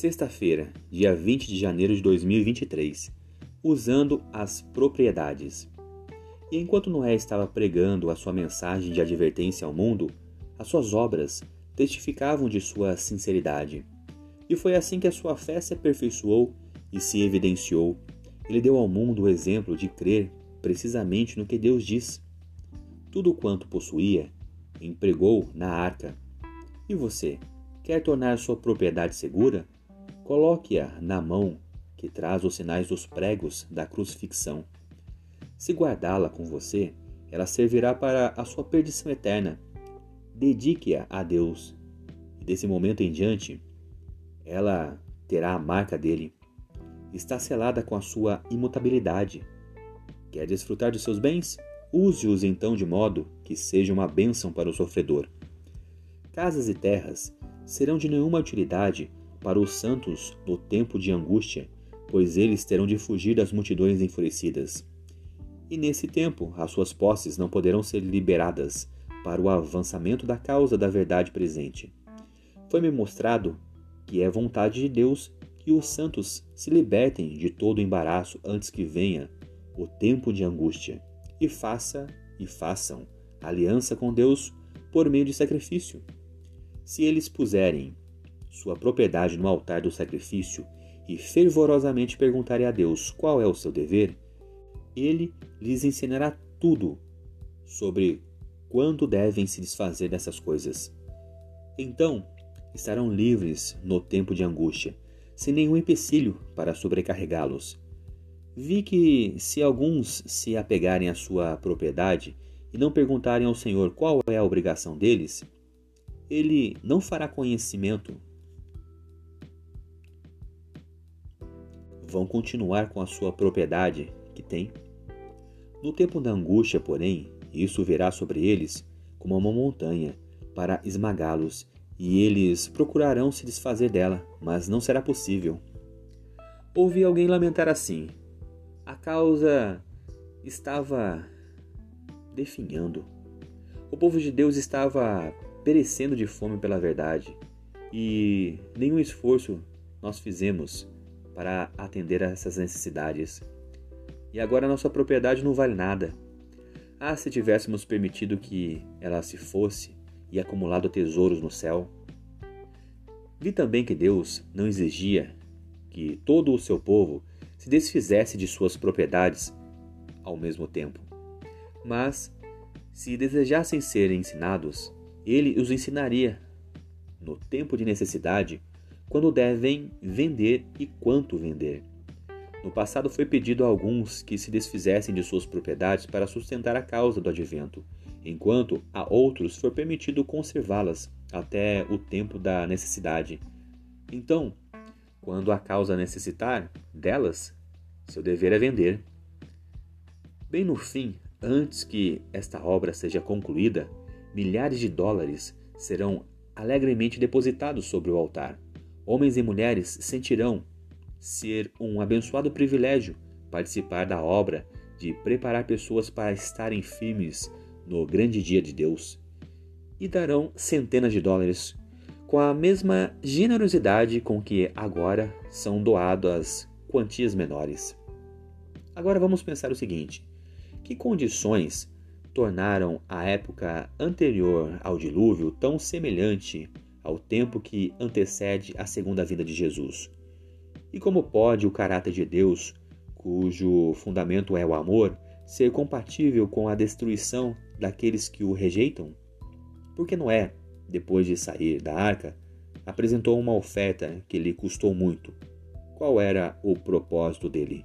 Sexta-feira, dia 20 de janeiro de 2023, usando as propriedades. E enquanto Noé estava pregando a sua mensagem de advertência ao mundo, as suas obras testificavam de sua sinceridade. E foi assim que a sua fé se aperfeiçoou e se evidenciou. Ele deu ao mundo o exemplo de crer precisamente no que Deus diz. Tudo quanto possuía, empregou na arca. E você, quer tornar sua propriedade segura? Coloque-a na mão que traz os sinais dos pregos da crucifixão. Se guardá-la com você, ela servirá para a sua perdição eterna. Dedique-a a Deus, e desse momento em diante, ela terá a marca dele. Está selada com a sua imutabilidade. Quer desfrutar de seus bens? Use-os então de modo que seja uma bênção para o sofredor. Casas e terras serão de nenhuma utilidade para os santos no tempo de angústia, pois eles terão de fugir das multidões enfurecidas. E nesse tempo as suas posses não poderão ser liberadas para o avançamento da causa da verdade presente. Foi-me mostrado que é vontade de Deus que os santos se libertem de todo o embaraço antes que venha o tempo de angústia, e faça e façam aliança com Deus por meio de sacrifício. Se eles puserem sua propriedade no altar do sacrifício e fervorosamente perguntarem a Deus qual é o seu dever, ele lhes ensinará tudo sobre quando devem se desfazer dessas coisas. Então estarão livres no tempo de angústia, sem nenhum empecilho para sobrecarregá-los. Vi que, se alguns se apegarem à sua propriedade e não perguntarem ao Senhor qual é a obrigação deles, ele não fará conhecimento vão continuar com a sua propriedade que têm? No tempo da angústia, porém, isso virá sobre eles como uma montanha para esmagá-los, e eles procurarão se desfazer dela, mas não será possível. Ouvi alguém lamentar assim: a causa estava definhando. O povo de Deus estava perecendo de fome pela verdade, e nenhum esforço nós fizemos para atender a essas necessidades. E agora nossa propriedade não vale nada. Ah, se tivéssemos permitido que ela se fosse e acumulado tesouros no céu. Vi também que Deus não exigia que todo o seu povo se desfizesse de suas propriedades ao mesmo tempo. Mas, se desejassem ser ensinados, ele os ensinaria no tempo de necessidade quando devem vender e quanto vender. No passado foi pedido a alguns que se desfizessem de suas propriedades para sustentar a causa do advento, enquanto a outros foi permitido conservá-las até o tempo da necessidade. Então, quando a causa necessitar delas, seu dever é vender. Bem no fim, antes que esta obra seja concluída, milhares de dólares serão alegremente depositados sobre o altar. Homens e mulheres sentirão ser um abençoado privilégio participar da obra de preparar pessoas para estarem firmes no grande dia de Deus e darão centenas de dólares com a mesma generosidade com que agora são doadas quantias menores. Agora vamos pensar o seguinte: que condições tornaram a época anterior ao dilúvio tão semelhante ao tempo que antecede a segunda vinda de Jesus? E como pode o caráter de Deus, cujo fundamento é o amor, ser compatível com a destruição daqueles que o rejeitam? Porque Noé, depois de sair da arca, apresentou uma oferta que lhe custou muito. Qual era o propósito dele?